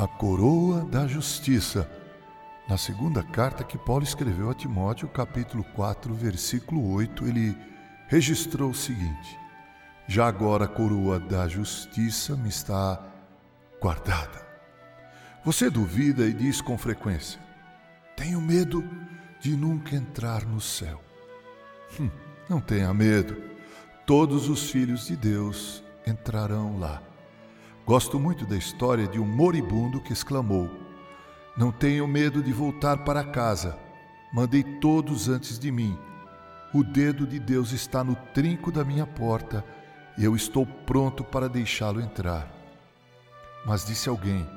A coroa da justiça. Na segunda carta que Paulo escreveu a Timóteo, capítulo 4, versículo 8, ele registrou o seguinte: Já agora a coroa da justiça me está guardada. Você duvida e diz com frequência: Tenho medo de nunca entrar no céu. Hum, não tenha medo. Todos os filhos de Deus entrarão lá. Gosto muito da história de um moribundo que exclamou: Não tenho medo de voltar para casa. Mandei todos antes de mim. O dedo de Deus está no trinco da minha porta e eu estou pronto para deixá-lo entrar. Mas disse alguém: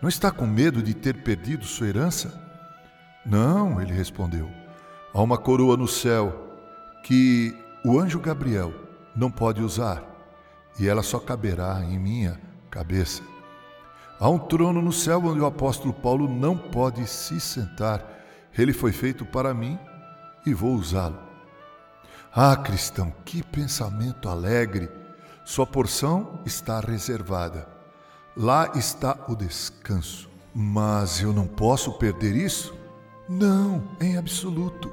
Não está com medo de ter perdido sua herança? Não, ele respondeu. Há uma coroa no céu que o anjo Gabriel não pode usar e ela só caberá em minha cabeça. Há um trono no céu onde o apóstolo Paulo não pode se sentar. Ele foi feito para mim e vou usá-lo. Ah, cristão, que pensamento alegre! Sua porção está reservada. Lá está o descanso. Mas eu não posso perder isso? Não, em absoluto.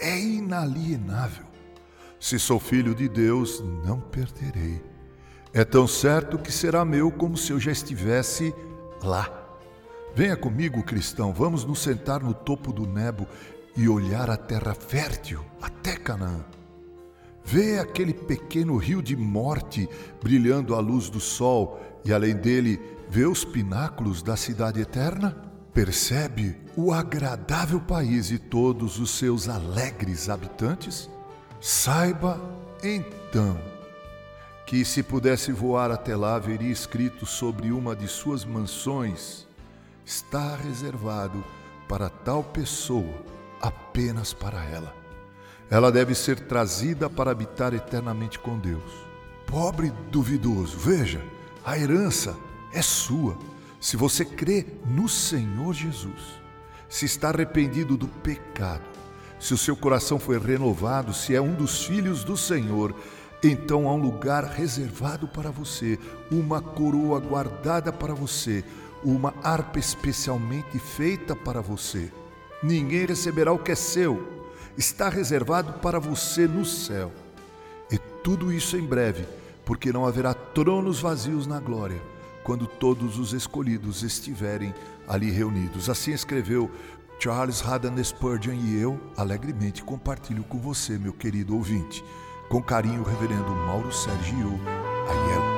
É inalienável. Se sou filho de Deus, não perderei. É tão certo que será meu como se eu já estivesse lá. Venha comigo, cristão, vamos nos sentar no topo do Nebo e olhar a terra fértil até Canaã. Vê aquele pequeno rio de morte brilhando à luz do sol e além dele vê os pináculos da cidade eterna? Percebe o agradável país e todos os seus alegres habitantes? Saiba então que se pudesse voar até lá, veria escrito sobre uma de suas mansões: está reservado para tal pessoa, apenas para ela. Ela deve ser trazida para habitar eternamente com Deus. Pobre duvidoso, veja, a herança é sua. Se você crê no Senhor Jesus, se está arrependido do pecado, se o seu coração foi renovado, se é um dos filhos do Senhor, então há um lugar reservado para você, uma coroa guardada para você, uma harpa especialmente feita para você. Ninguém receberá o que é seu, está reservado para você no céu. E tudo isso em breve, porque não haverá tronos vazios na glória, quando todos os escolhidos estiverem ali reunidos. Assim escreveu Charles Haddon Spurgeon e eu alegremente compartilho com você, meu querido ouvinte. Com carinho, Reverendo Mauro Sergio Aiello.